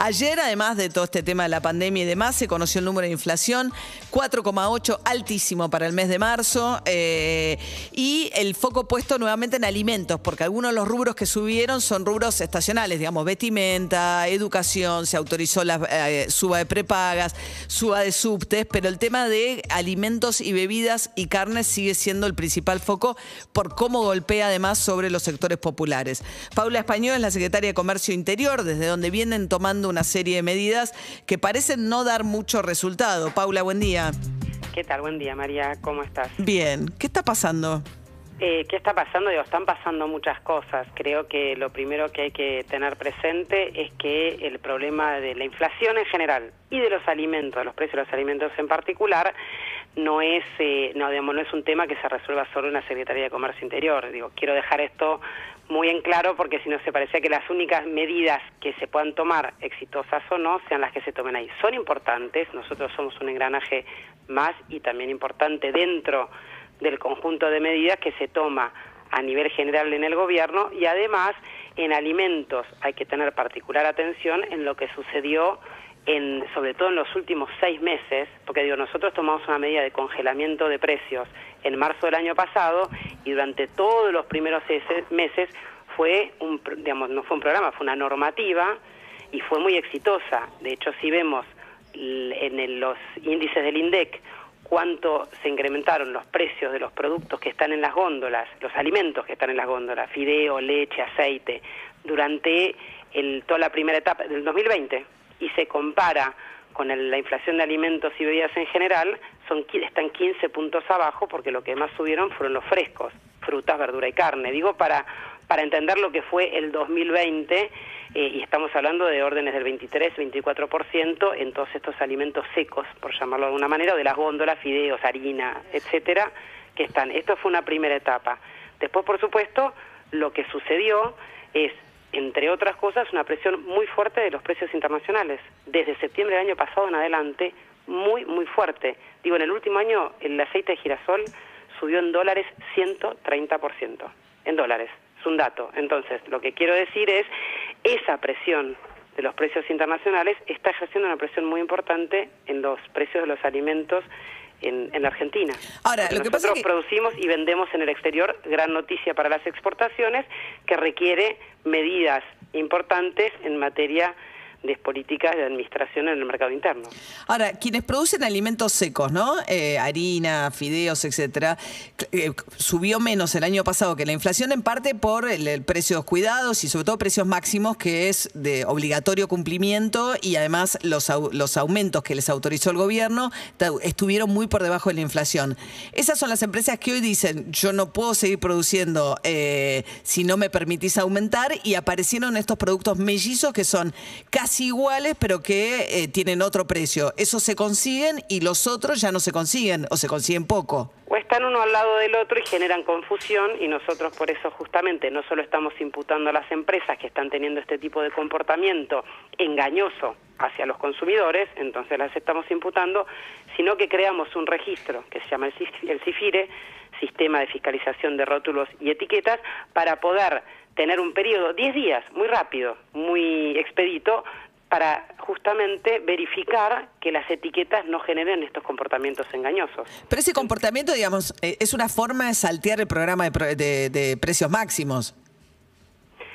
Ayer, además de todo este tema de la pandemia y demás, se conoció el número de inflación, 4,8, altísimo para el mes de marzo, eh, y el foco puesto nuevamente en alimentos, porque algunos de los rubros que subieron son rubros estacionales, digamos, vestimenta, educación, se autorizó la eh, suba de prepagas, suba de subtes, pero el tema de alimentos y bebidas y carnes sigue siendo el principal foco por cómo golpea además sobre los sectores populares. Paula Español es la secretaria de Comercio Interior, desde donde vienen tomando una serie de medidas que parecen no dar mucho resultado. Paula, buen día. ¿Qué tal? Buen día, María. ¿Cómo estás? Bien. ¿Qué está pasando? Eh, ¿Qué está pasando? Digo, están pasando muchas cosas. Creo que lo primero que hay que tener presente es que el problema de la inflación en general y de los alimentos, los precios de los alimentos en particular, no es, eh, no, digamos, no es un tema que se resuelva solo en la Secretaría de Comercio Interior. Digo, quiero dejar esto muy en claro porque si no se parecía que las únicas medidas que se puedan tomar, exitosas o no, sean las que se tomen ahí. Son importantes, nosotros somos un engranaje más y también importante dentro del conjunto de medidas que se toma a nivel general en el gobierno y además en alimentos hay que tener particular atención en lo que sucedió en, sobre todo en los últimos seis meses, porque digo, nosotros tomamos una medida de congelamiento de precios en marzo del año pasado y durante todos los primeros meses fue un, digamos, no fue un programa, fue una normativa y fue muy exitosa. De hecho, si vemos en los índices del INDEC cuánto se incrementaron los precios de los productos que están en las góndolas, los alimentos que están en las góndolas, fideo, leche, aceite, durante el, toda la primera etapa del 2020 y se compara con la inflación de alimentos y bebidas en general, son, están 15 puntos abajo porque lo que más subieron fueron los frescos, frutas, verdura y carne. Digo, para, para entender lo que fue el 2020, eh, y estamos hablando de órdenes del 23, 24% en todos estos alimentos secos, por llamarlo de alguna manera, o de las góndolas, fideos, harina, etcétera, que están. Esto fue una primera etapa. Después, por supuesto, lo que sucedió es entre otras cosas, una presión muy fuerte de los precios internacionales. Desde septiembre del año pasado en adelante, muy, muy fuerte. Digo, en el último año el aceite de girasol subió en dólares 130%. En dólares, es un dato. Entonces, lo que quiero decir es, esa presión de los precios internacionales está ejerciendo una presión muy importante en los precios de los alimentos en, en Argentina. Ahora, lo que nosotros pasa es que... producimos y vendemos en el exterior, gran noticia para las exportaciones, que requiere medidas importantes en materia de políticas de administración en el mercado interno. Ahora, quienes producen alimentos secos, ¿no? Eh, harina, fideos, etcétera, eh, subió menos el año pasado que la inflación, en parte por el, el precio de cuidados y sobre todo precios máximos, que es de obligatorio cumplimiento y además los, los aumentos que les autorizó el gobierno estuvieron muy por debajo de la inflación. Esas son las empresas que hoy dicen, yo no puedo seguir produciendo eh, si no me permitís aumentar y aparecieron estos productos mellizos que son casi iguales pero que eh, tienen otro precio. Esos se consiguen y los otros ya no se consiguen o se consiguen poco. O están uno al lado del otro y generan confusión y nosotros por eso justamente no solo estamos imputando a las empresas que están teniendo este tipo de comportamiento engañoso hacia los consumidores, entonces las estamos imputando, sino que creamos un registro que se llama el CIF- el CIFIRE, Sistema de Fiscalización de Rótulos y Etiquetas, para poder tener un periodo, 10 días, muy rápido, muy expedito, para justamente verificar que las etiquetas no generen estos comportamientos engañosos. Pero ese comportamiento, digamos, eh, es una forma de saltear el programa de, de- de precios máximos.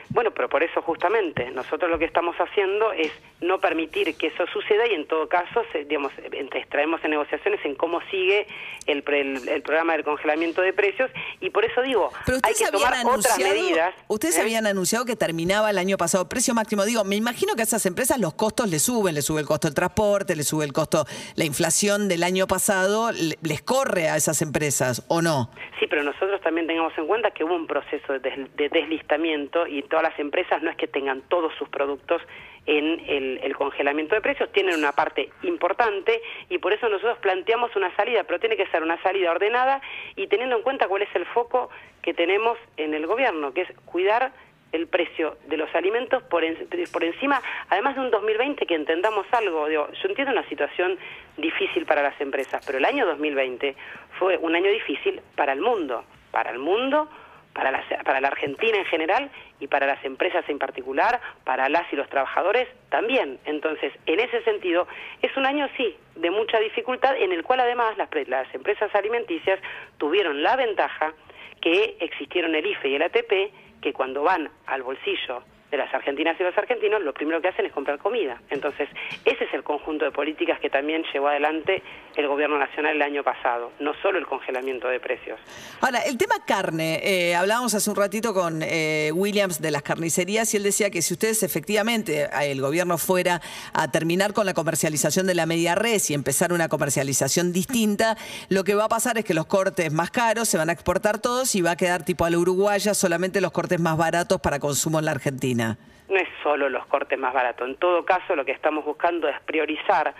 Bueno, pero por eso justamente nosotros lo que estamos haciendo es no permitir que eso suceda y en todo caso, se- digamos, extraemos en negociaciones en cómo sigue el, el- el programa del congelamiento de precios y por eso digo, Pero hay ustedes que tomar habían otras anunciado, medidas. ustedes ¿eh? habían anunciado que terminaba el año pasado precio máximo. Digo, me imagino que a esas empresas los costos les suben, les sube el costo del transporte, les sube el costo, la inflación del año pasado le- les corre a esas empresas, ¿o no? Sí, pero nosotros también tengamos en cuenta que hubo un proceso de, des- de deslistamiento y todas las empresas no es que tengan todos sus productos en el, el congelamiento de precios, tienen una parte importante y por eso nosotros planteamos una salida, pero tiene que ser una salida ordenada y teniendo en cuenta cuál es el foco que tenemos en el gobierno, que es cuidar el precio de los alimentos por, en- por encima, además de un 2020 que entendamos algo, digo, yo entiendo una situación difícil para las empresas, pero el año 2020 fue un año difícil para el mundo, para el mundo para la, para la Argentina en general y para las empresas en particular, para las y los trabajadores también. Entonces, en ese sentido, es un año, sí, de mucha dificultad, en el cual además las, las empresas alimenticias tuvieron la ventaja que existieron el IFE y el ATP, que cuando van al bolsillo de las argentinas y los argentinos, lo primero que hacen es comprar comida. Entonces, ese es el conjunto de políticas que también llevó adelante el gobierno nacional el año pasado, no solo el congelamiento de precios. Ahora, el tema carne, eh, hablábamos hace un ratito con eh, Williams de las carnicerías y él decía que si ustedes efectivamente, eh, el gobierno fuera a terminar con la comercialización de la media res y empezar una comercialización distinta, lo que va a pasar es que los cortes más caros se van a exportar todos y va a quedar tipo a la uruguaya solamente los cortes más baratos para consumo en la Argentina. No es solo los cortes más baratos. En todo caso, lo que estamos buscando es priorizar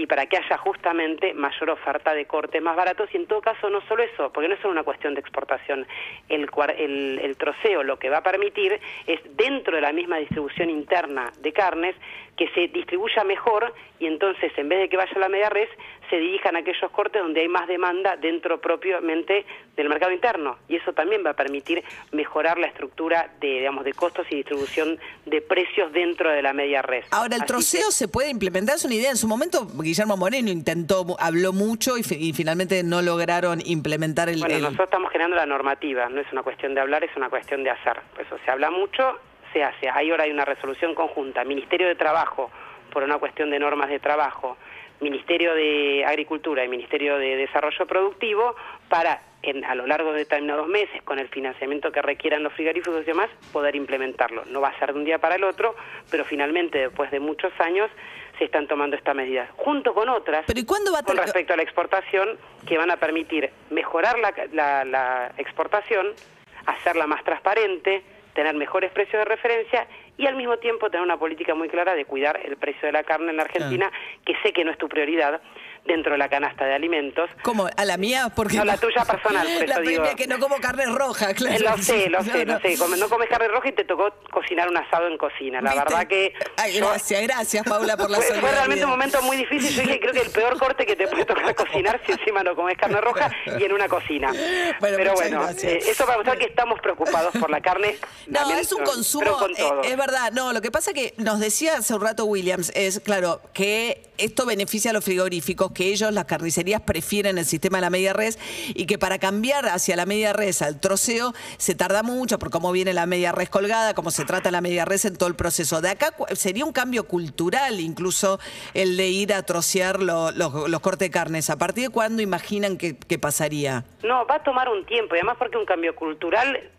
y para que haya justamente mayor oferta de cortes más baratos. Y en todo caso no solo eso, porque no es solo una cuestión de exportación, el, el, el, troceo lo que va a permitir es dentro de la misma distribución interna de carnes que se distribuya mejor y entonces en vez de que vaya la media res se dirijan a aquellos cortes donde hay más demanda dentro propiamente del mercado interno y eso también va a permitir mejorar la estructura de digamos de costos y distribución de precios dentro de la media res. Ahora el troceo se puede implementar, es una idea. En su momento Guillermo Moreno intentó, habló mucho y, finalmente no lograron implementar el. Bueno, nosotros estamos generando la normativa, no es una cuestión de hablar, es una cuestión de hacer. Eso se habla mucho, se hace. Ahí ahora hay una resolución conjunta, Ministerio de Trabajo por una cuestión de normas de trabajo, Ministerio de Agricultura y Ministerio de Desarrollo Productivo para en, a lo largo de determinados meses, con el financiamiento que requieran los frigoríficos y demás, poder implementarlo. No va a ser de un día para el otro, pero finalmente, después de muchos años, se están tomando estas medidas, junto con otras, ¿Pero cuándo va a con respecto a la exportación, que van a permitir mejorar la, la exportación, hacerla más transparente, tener mejores precios de referencia y al mismo tiempo tener una política muy clara de cuidar el precio de la carne en la Argentina, que sé que no es tu prioridad, dentro de la canasta de alimentos. ¿Cómo? ¿A la mía? Porque no, la tuya personal, por la eso digo. que no como carne roja, claro. Lo sé, lo sé, lo sé. No comes carne roja y te tocó cocinar un asado en cocina. La verdad que... Ay, gracias, gracias, Paula, por la fue, fue realmente un momento muy difícil. Yo dije, creo que el peor corte que te puede tocar cocinar si encima no comes carne roja y en una cocina. Pero bueno, eh, eso para mostrar que estamos preocupados por la carne. No, es un consumo, eh, es verdad. No, lo que pasa que nos decía hace un rato Williams es, claro, que esto beneficia a los frigoríficos, que ellos, las carnicerías, prefieren el sistema de la media res y que para cambiar hacia la media res al troceo se tarda mucho por cómo viene la media res colgada, cómo se trata la media res en todo el proceso. De acá sería un cambio cultural incluso el de ir a trocear los cortes de carnes. ¿A partir de cuándo imaginan que, que pasaría? No, va a tomar un tiempo y además porque un cambio cultural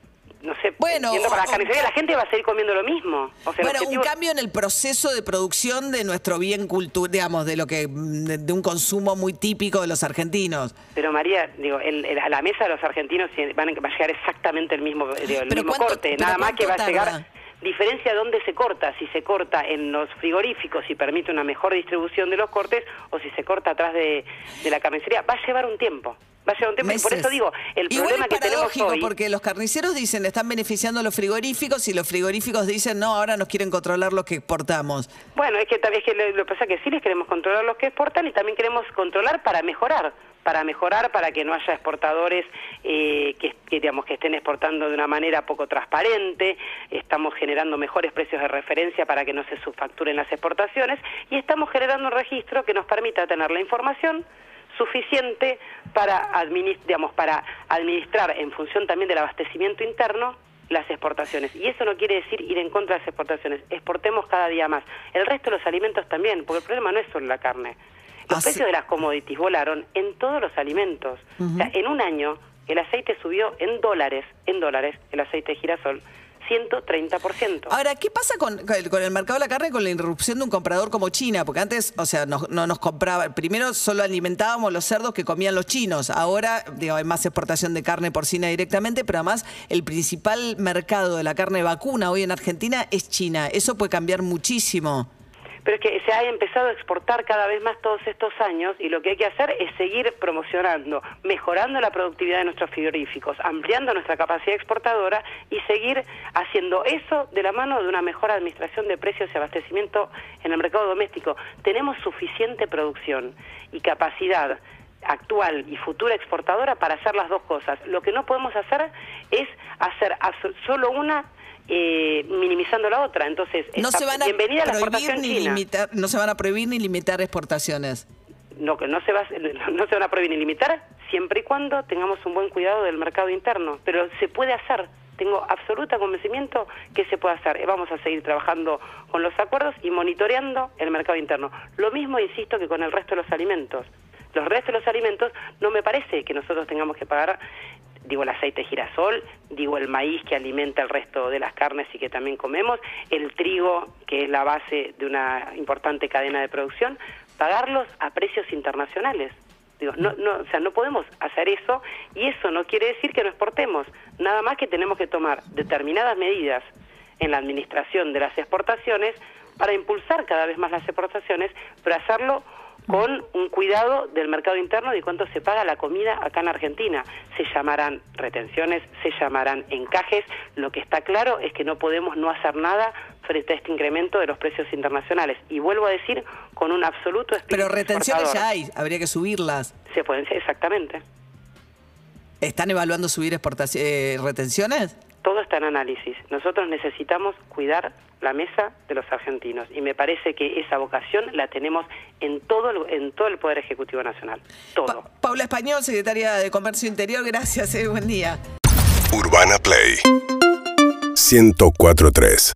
no sé, bueno, para la carnicería la gente va a seguir comiendo lo mismo. bueno, un cambio en el proceso de producción de nuestro bien cultural, digamos, de lo que de, un consumo muy típico de los argentinos. Pero María, digo, a la mesa de los argentinos van a, va a llegar exactamente el mismo, el mismo corte, nada más que va a llegar diferencia dónde se corta, si se corta en los frigoríficos y permite una mejor distribución de los cortes o si se corta atrás de, de la carnicería, va a llevar un tiempo va a ser un tema. Y por eso digo, el problema que tenemos hoy... porque los carniceros dicen, están beneficiando a los frigoríficos y los frigoríficos dicen, no, ahora nos quieren controlar los que exportamos. Bueno, es que tal vez que lo que pasa es que sí les queremos controlar los que exportan y también queremos controlar para mejorar para mejorar, para que no haya exportadores eh, que, digamos que estén exportando de una manera poco transparente, estamos generando mejores precios de referencia para que no se subfacturen las exportaciones y estamos generando un registro que nos permita tener la información suficiente para, digamos, para administrar en función también del abastecimiento interno las exportaciones. Y eso no quiere decir ir en contra de las exportaciones. Exportemos cada día más. El resto de los alimentos también, porque el problema no es solo la carne. Los ah, precios de las commodities volaron en todos los alimentos. O sea, en un año el aceite subió en dólares, en dólares, el aceite de girasol, 130%. Ahora, ¿qué pasa con, el mercado de la carne con la irrupción de un comprador como China? Porque antes, o sea, no, nos compraba, primero solo alimentábamos los cerdos que comían los chinos, ahora digo, hay más exportación de carne porcina directamente, pero además el principal mercado de la carne vacuna hoy en Argentina es China. Eso puede cambiar muchísimo pero es que se ha empezado a exportar cada vez más todos estos años y lo que hay que hacer es seguir promocionando, mejorando la productividad de nuestros frigoríficos, ampliando nuestra capacidad exportadora y seguir haciendo eso de la mano de una mejor administración de precios y abastecimiento en el mercado doméstico. Tenemos suficiente producción y capacidad actual y futura exportadora para hacer las dos cosas. Lo que no podemos hacer es hacer solo una eh, minimizando la otra. Entonces, no se van a bienvenida prohibir la exportación ni china. limitar, no se van a prohibir ni limitar exportaciones. No, que no se, va, no se van a prohibir ni limitar siempre y cuando tengamos un buen cuidado del mercado interno. Pero se puede hacer. Tengo absoluta convencimiento que se puede hacer. Vamos a seguir trabajando con los acuerdos y monitoreando el mercado interno. Lo mismo, insisto, que con el resto de los alimentos. Los restos de los alimentos no me parece que nosotros tengamos que pagar digo el aceite de girasol, digo el maíz que alimenta el resto de las carnes y que también comemos, el trigo que es la base de una importante cadena de producción, pagarlos a precios internacionales. Digo, no, no, o sea, no podemos hacer eso y eso no quiere decir que no exportemos, nada más que tenemos que tomar determinadas medidas en la administración de las exportaciones para impulsar cada vez más las exportaciones, pero hacerlo con un cuidado del mercado interno de cuánto se paga la comida acá en Argentina. Se llamarán retenciones, se llamarán encajes. Lo que está claro es que no podemos no hacer nada frente a este incremento de los precios internacionales. Y vuelvo a decir, con un absoluto Pero retenciones ya hay, habría que subirlas. Se pueden, exactamente. ¿Están evaluando subir eh, retenciones? todo está en análisis. Nosotros necesitamos cuidar la mesa de los argentinos y me parece que esa vocación la tenemos en todo el, en todo el Poder Ejecutivo Nacional. Todo. Paula Español, secretaria de Comercio Interior, gracias, eh, buen día. Urbana Play 1043